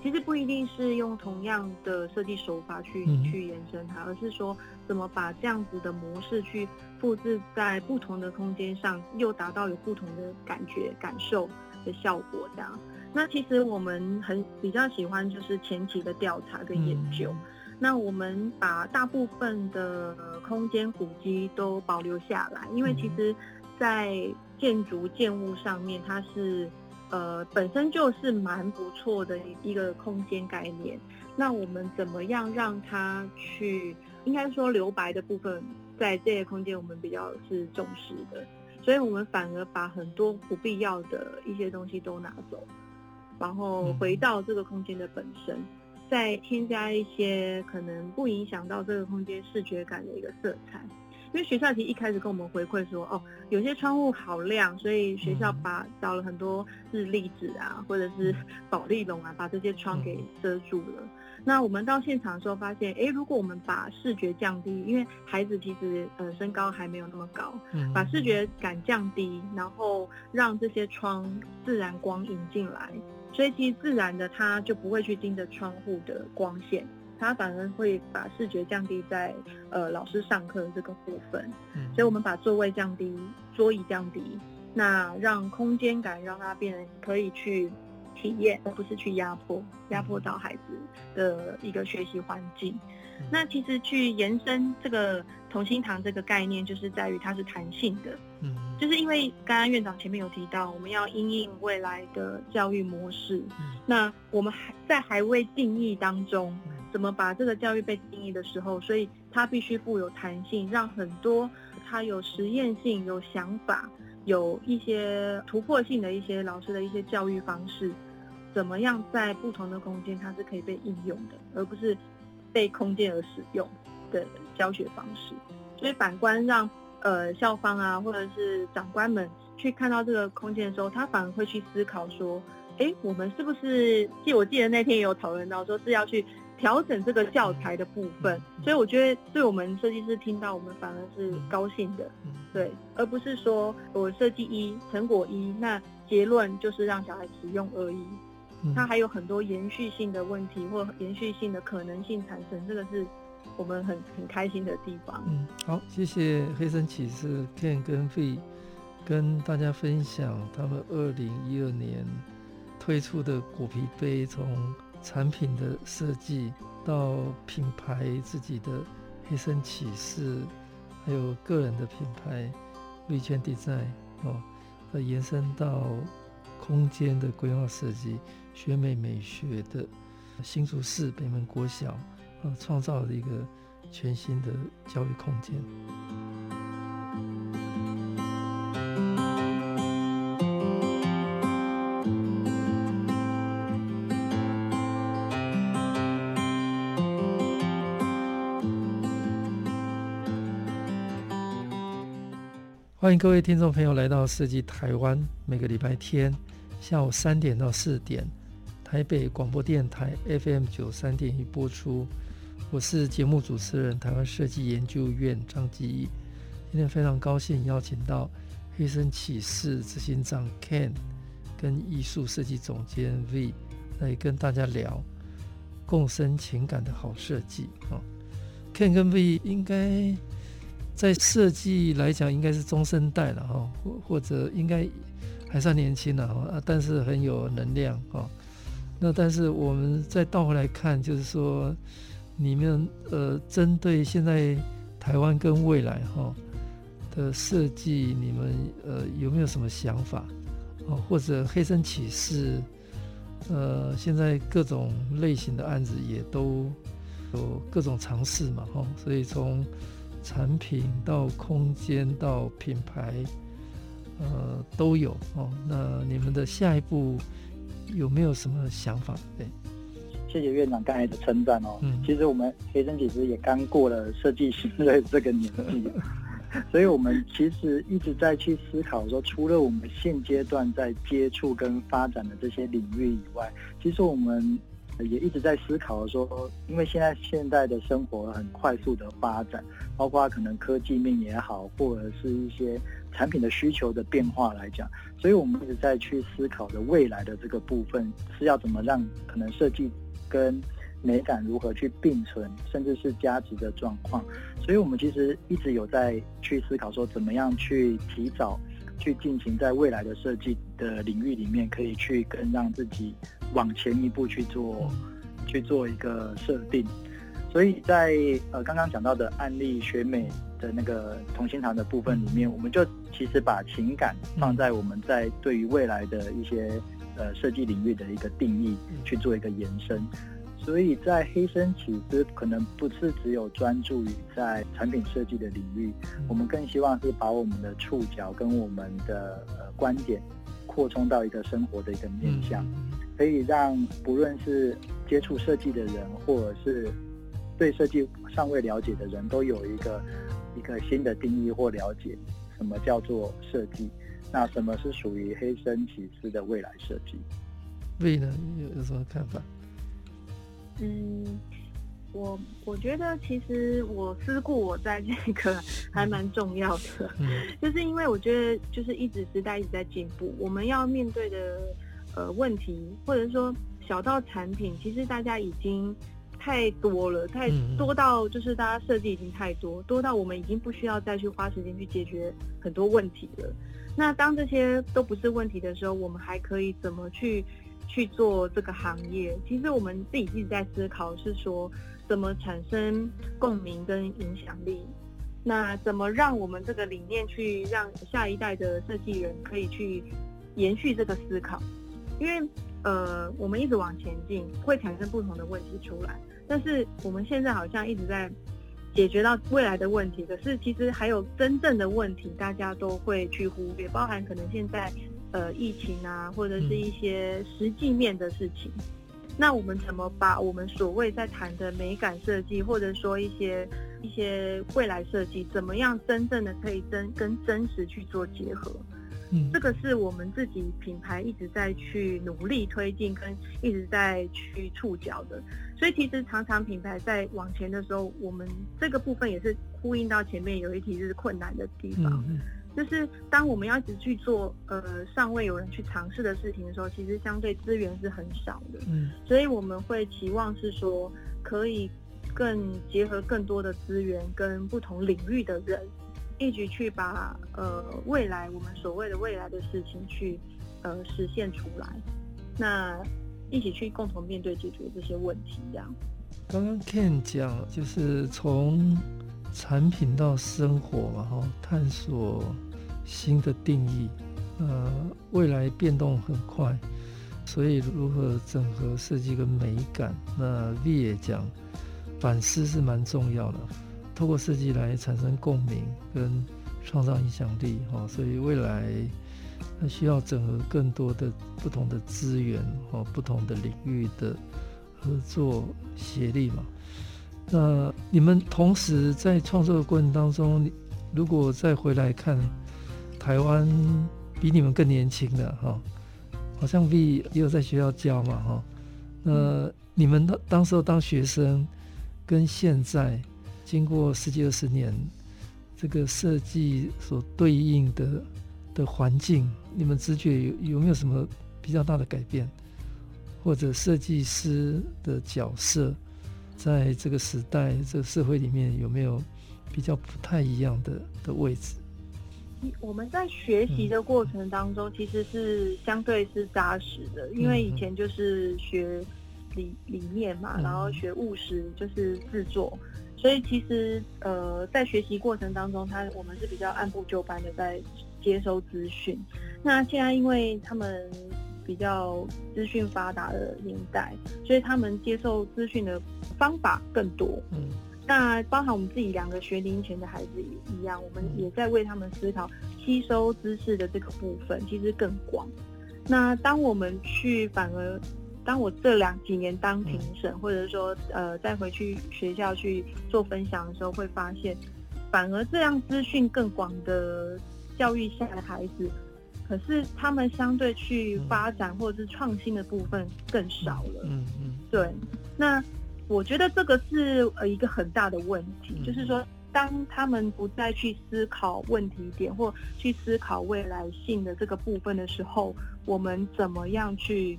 其实不一定是用同样的设计手法去去延伸它，而是说怎么把这样子的模式去复制在不同的空间上，又达到有不同的感觉感受的效果。这样，那其实我们很比较喜欢就是前期的调查跟研究。那我们把大部分的空间古迹都保留下来，因为其实，在建筑建物上面，它是呃本身就是蛮不错的一个空间概念。那我们怎么样让它去，应该说留白的部分，在这些空间我们比较是重视的，所以我们反而把很多不必要的一些东西都拿走，然后回到这个空间的本身。再添加一些可能不影响到这个空间视觉感的一个色彩，因为学校其实一开始跟我们回馈说，哦，有些窗户好亮，所以学校把找了很多日历纸啊，或者是保丽龙啊，把这些窗给遮住了。那我们到现场的时候发现，哎，如果我们把视觉降低，因为孩子其实呃身高还没有那么高，把视觉感降低，然后让这些窗自然光引进来。所以其实自然的，它就不会去盯着窗户的光线，它反而会把视觉降低在呃老师上课的这个部分。嗯，所以我们把座位降低，桌椅降低，那让空间感让它变得可以去体验，而不是去压迫压迫到孩子的一个学习环境。那其实去延伸这个同心堂这个概念，就是在于它是弹性的。嗯，就是因为刚刚院长前面有提到，我们要因应未来的教育模式。嗯，那我们还在还未定义当中，怎么把这个教育被定义的时候，所以它必须富有弹性，让很多它有实验性、有想法、有一些突破性的一些老师的一些教育方式，怎么样在不同的空间它是可以被应用的，而不是。被空间而使用的教学方式，所以反观让呃校方啊或者是长官们去看到这个空间的时候，他反而会去思考说，哎，我们是不是记我记得那天也有讨论到，说是要去调整这个教材的部分。所以我觉得对我们设计师听到，我们反而是高兴的，对，而不是说我设计一成果一，那结论就是让小孩使用而已。它还有很多延续性的问题或延续性的可能性产生，这个是我们很很开心的地方。嗯，好，谢谢黑森启示 Ken 跟 Fei 跟大家分享他们二零一二年推出的果皮杯，从产品的设计到品牌自己的黑森启示，还有个人的品牌绿圈 Design 哦，呃，延伸到空间的规划设计。学美美学的新竹市北门国小，呃，创造了一个全新的教育空间。欢迎各位听众朋友来到设计台湾，每个礼拜天下午三点到四点。台北广播电台 FM 九三点一播出。我是节目主持人，台湾设计研究院张基。今天非常高兴邀请到黑森启示执行长 Ken 跟艺术设计总监 V 来跟大家聊共生情感的好设计啊。Ken 跟 V 应该在设计来讲应该是中生代了哈，或或者应该还算年轻了啊，但是很有能量哈。那但是我们再倒回来看，就是说，你们呃，针对现在台湾跟未来哈的设计，你们呃有没有什么想法？哦，或者黑森启示，呃，现在各种类型的案子也都有各种尝试嘛，哈，所以从产品到空间到品牌，呃，都有哦。那你们的下一步？有没有什么想法？对，谢谢院长刚才的称赞哦。嗯，其实我们黑森其实也刚过了设计新锐这个年纪，[laughs] 所以我们其实一直在去思考说，除了我们现阶段在接触跟发展的这些领域以外，其实我们也一直在思考说，因为现在现在的生活很快速的发展，包括可能科技面也好，或者是一些。产品的需求的变化来讲，所以我们一直在去思考的未来的这个部分是要怎么让可能设计跟美感如何去并存，甚至是加值的状况。所以我们其实一直有在去思考说，怎么样去提早去进行在未来的设计的领域里面，可以去更让自己往前一步去做去做一个设定。所以在呃刚刚讲到的案例学美的那个同心堂的部分里面，我们就其实把情感放在我们在对于未来的一些呃设计领域的一个定义去做一个延伸。所以在黑森其实可能不是只有专注于在产品设计的领域，我们更希望是把我们的触角跟我们的呃观点扩充到一个生活的一个面向，可以让不论是接触设计的人或者是对设计尚未了解的人都有一个一个新的定义或了解，什么叫做设计？那什么是属于黑声启示的未来设计未呢？有有什么看法？嗯，我我觉得其实我思故我在这个还蛮重要的，嗯、就是因为我觉得就是一直时代一直在进步，我们要面对的呃问题，或者说小到产品，其实大家已经。太多了，太多到就是大家设计已经太多，多到我们已经不需要再去花时间去解决很多问题了。那当这些都不是问题的时候，我们还可以怎么去去做这个行业？其实我们自己一直在思考，是说怎么产生共鸣跟影响力。那怎么让我们这个理念去让下一代的设计人可以去延续这个思考？因为。呃，我们一直往前进，会产生不同的问题出来。但是我们现在好像一直在解决到未来的问题，可是其实还有真正的问题，大家都会去忽略，包含可能现在呃疫情啊，或者是一些实际面的事情。那我们怎么把我们所谓在谈的美感设计，或者说一些一些未来设计，怎么样真正的可以真跟真实去做结合？嗯，这个是我们自己品牌一直在去努力推进，跟一直在去触角的。所以其实常常品牌在往前的时候，我们这个部分也是呼应到前面有一题就是困难的地方，就是当我们要一直去做呃尚未有人去尝试的事情的时候，其实相对资源是很少的。嗯，所以我们会期望是说可以更结合更多的资源跟不同领域的人。一起去把呃未来我们所谓的未来的事情去呃实现出来，那一起去共同面对解决这些问题，这样。刚刚 Ken 讲就是从产品到生活嘛，哈，探索新的定义，呃，未来变动很快，所以如何整合设计跟美感，那 V 也讲反思是蛮重要的。透过设计来产生共鸣跟创造影响力，哈，所以未来需要整合更多的不同的资源，哈，不同的领域的合作协力嘛。那你们同时在创作的过程当中，如果再回来看台湾比你们更年轻的哈，好像 V 也有在学校教嘛，哈，那你们当当时候当学生，跟现在经过十几二十年，这个设计所对应的的环境，你们直觉有有没有什么比较大的改变？或者设计师的角色，在这个时代、这个社会里面有没有比较不太一样的的位置？我们在学习的过程当中，其实是相对是扎实的，因为以前就是学理理念嘛，然后学务实，就是制作，所以其实呃，在学习过程当中，他我们是比较按部就班的在接收资讯。那现在因为他们比较资讯发达的年代，所以他们接受资讯的方法更多。嗯，那包含我们自己两个学龄前的孩子也一样，我们也在为他们思考吸收知识的这个部分，其实更广。那当我们去反而，当我这两几年当评审，或者说呃再回去学校去做分享的时候，会发现，反而这样资讯更广的教育下的孩子。可是他们相对去发展或者是创新的部分更少了。嗯嗯，对。那我觉得这个是呃一个很大的问题，就是说，当他们不再去思考问题点或去思考未来性的这个部分的时候，我们怎么样去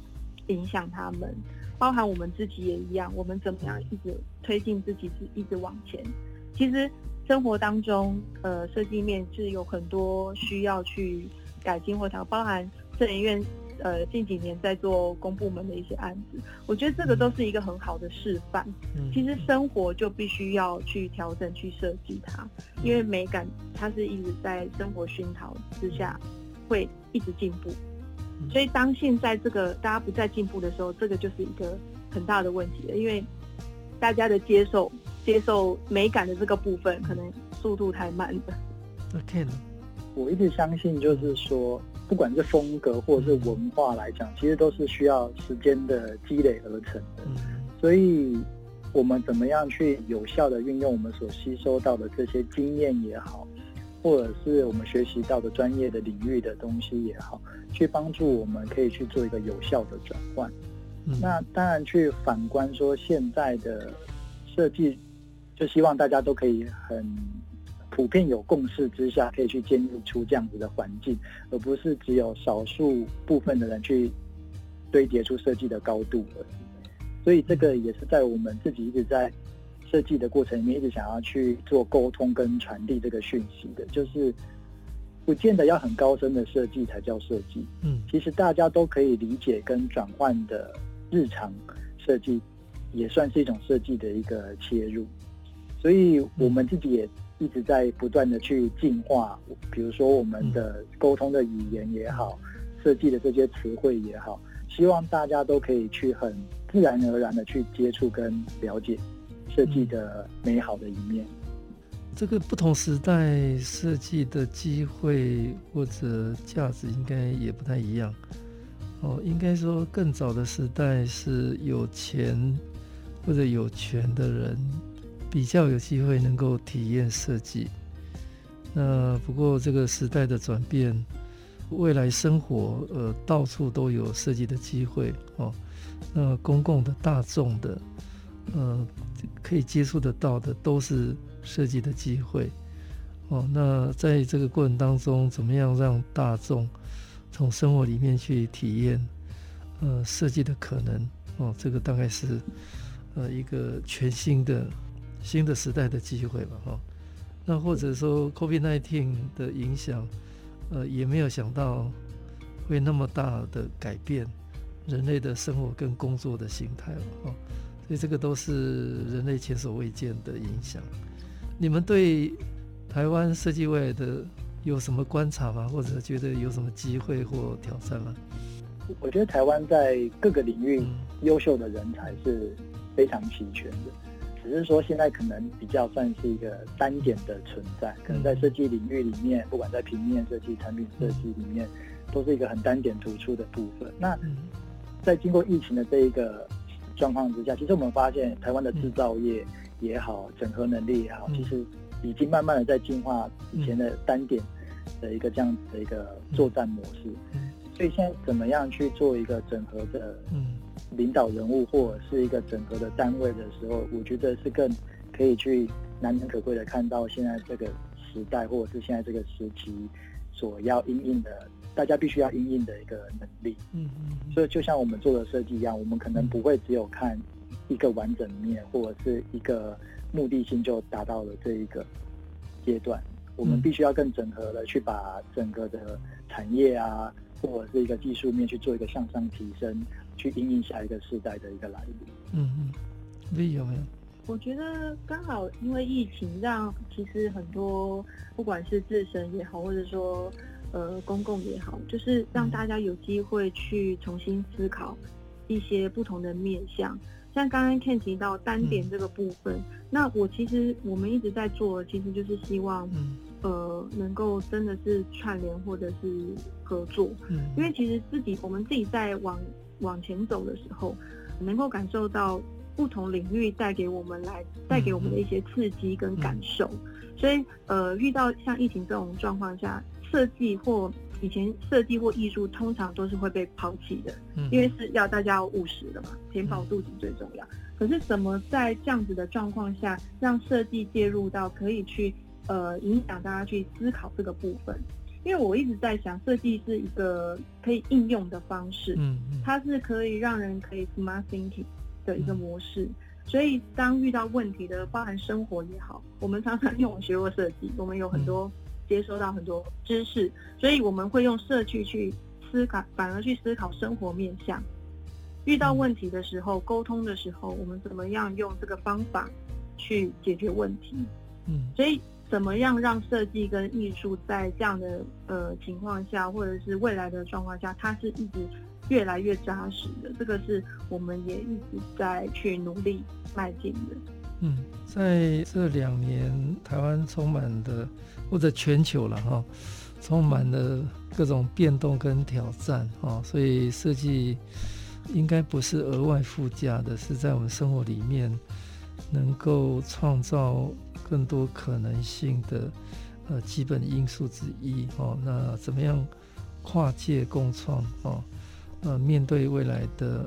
影响他们？包含我们自己也一样，我们怎么样一直推进自己，是一直往前？其实生活当中，呃，设计面是有很多需要去。改进或调，包含设研院，呃，近几年在做公部门的一些案子，我觉得这个都是一个很好的示范。嗯，其实生活就必须要去调整、去设计它，因为美感它是一直在生活熏陶之下会一直进步。所以当现在这个大家不再进步的时候，这个就是一个很大的问题了，因为大家的接受接受美感的这个部分，可能速度太慢了。OK 了。我一直相信，就是说，不管是风格或者是文化来讲，其实都是需要时间的积累而成的。所以，我们怎么样去有效的运用我们所吸收到的这些经验也好，或者是我们学习到的专业的领域的东西也好，去帮助我们可以去做一个有效的转换。那当然，去反观说现在的设计，就希望大家都可以很。普遍有共识之下，可以去建立出这样子的环境，而不是只有少数部分的人去堆叠出设计的高度而已。所以，这个也是在我们自己一直在设计的过程里面，一直想要去做沟通跟传递这个讯息的，就是不见得要很高深的设计才叫设计。嗯，其实大家都可以理解跟转换的日常设计，也算是一种设计的一个切入。所以，我们自己也。一直在不断的去进化，比如说我们的沟通的语言也好，设计的这些词汇也好，希望大家都可以去很自然而然的去接触跟了解设计的美好的一面。这个不同时代设计的机会或者价值应该也不太一样哦。应该说更早的时代是有钱或者有权的人。比较有机会能够体验设计，那不过这个时代的转变，未来生活呃到处都有设计的机会哦。那公共的、大众的，呃可以接触得到的都是设计的机会哦。那在这个过程当中，怎么样让大众从生活里面去体验呃设计的可能哦？这个大概是呃一个全新的。新的时代的机会吧，哈，那或者说 COVID-19 的影响，呃，也没有想到会那么大的改变人类的生活跟工作的形态了，哈，所以这个都是人类前所未见的影响。你们对台湾设计未来的有什么观察吗？或者觉得有什么机会或挑战吗？我觉得台湾在各个领域优秀的人才是非常齐全的。只是说，现在可能比较算是一个单点的存在，可能在设计领域里面，不管在平面设计、产品设计里面，都是一个很单点突出的部分。那在经过疫情的这一个状况之下，其实我们发现台湾的制造业也好，整合能力也好，其实已经慢慢的在进化以前的单点的一个这样子的一个作战模式。所以现在怎么样去做一个整合的领导人物或者是一个整合的单位的时候，我觉得是更可以去难能可贵的看到现在这个时代或者是现在这个时期所要应应的，大家必须要应应的一个能力。嗯嗯。所以就像我们做的设计一样，我们可能不会只有看一个完整面或者是一个目的性就达到了这一个阶段，我们必须要更整合的去把整个的产业啊，或者是一个技术面去做一个向上提升。去应应下一个世代的一个来临。嗯嗯，你有没有？我觉得刚好因为疫情，让其实很多不管是自身也好，或者说呃公共也好，就是让大家有机会去重新思考一些不同的面向。像刚刚 Ken 提到单点这个部分，嗯、那我其实我们一直在做，其实就是希望、嗯、呃能够真的是串联或者是合作。嗯，因为其实自己我们自己在往。往前走的时候，能够感受到不同领域带给我们来带给我们的一些刺激跟感受，所以呃，遇到像疫情这种状况下，设计或以前设计或艺术通常都是会被抛弃的，嗯、因为是要大家要务实的嘛，填饱肚子最重要。嗯、可是怎么在这样子的状况下，让设计介入到可以去呃影响大家去思考这个部分？因为我一直在想，设计是一个可以应用的方式，嗯，它是可以让人可以 smart thinking 的一个模式。嗯、所以当遇到问题的，包含生活也好，我们常常 [laughs] 用学过设计，我们有很多接收到很多知识，所以我们会用设计去思考，反而去思考生活面向。遇到问题的时候，沟通的时候，我们怎么样用这个方法去解决问题？嗯，所以。怎么样让设计跟艺术在这样的呃情况下，或者是未来的状况下，它是一直越来越扎实的？这个是我们也一直在去努力迈进的。嗯，在这两年，台湾充满的，或者全球了哈，充满了各种变动跟挑战啊，所以设计应该不是额外附加的，是在我们生活里面能够创造。更多可能性的呃基本因素之一哦，那怎么样跨界共创哦？呃，面对未来的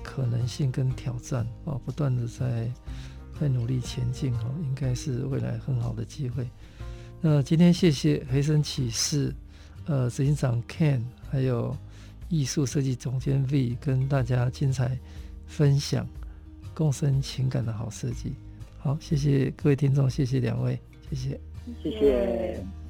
可能性跟挑战哦，不断的在在努力前进哦，应该是未来很好的机会。那今天谢谢黑声启示呃执行长 Ken，还有艺术设计总监 V 跟大家精彩分享共生情感的好设计。好，谢谢各位听众，谢谢两位，谢谢，谢谢。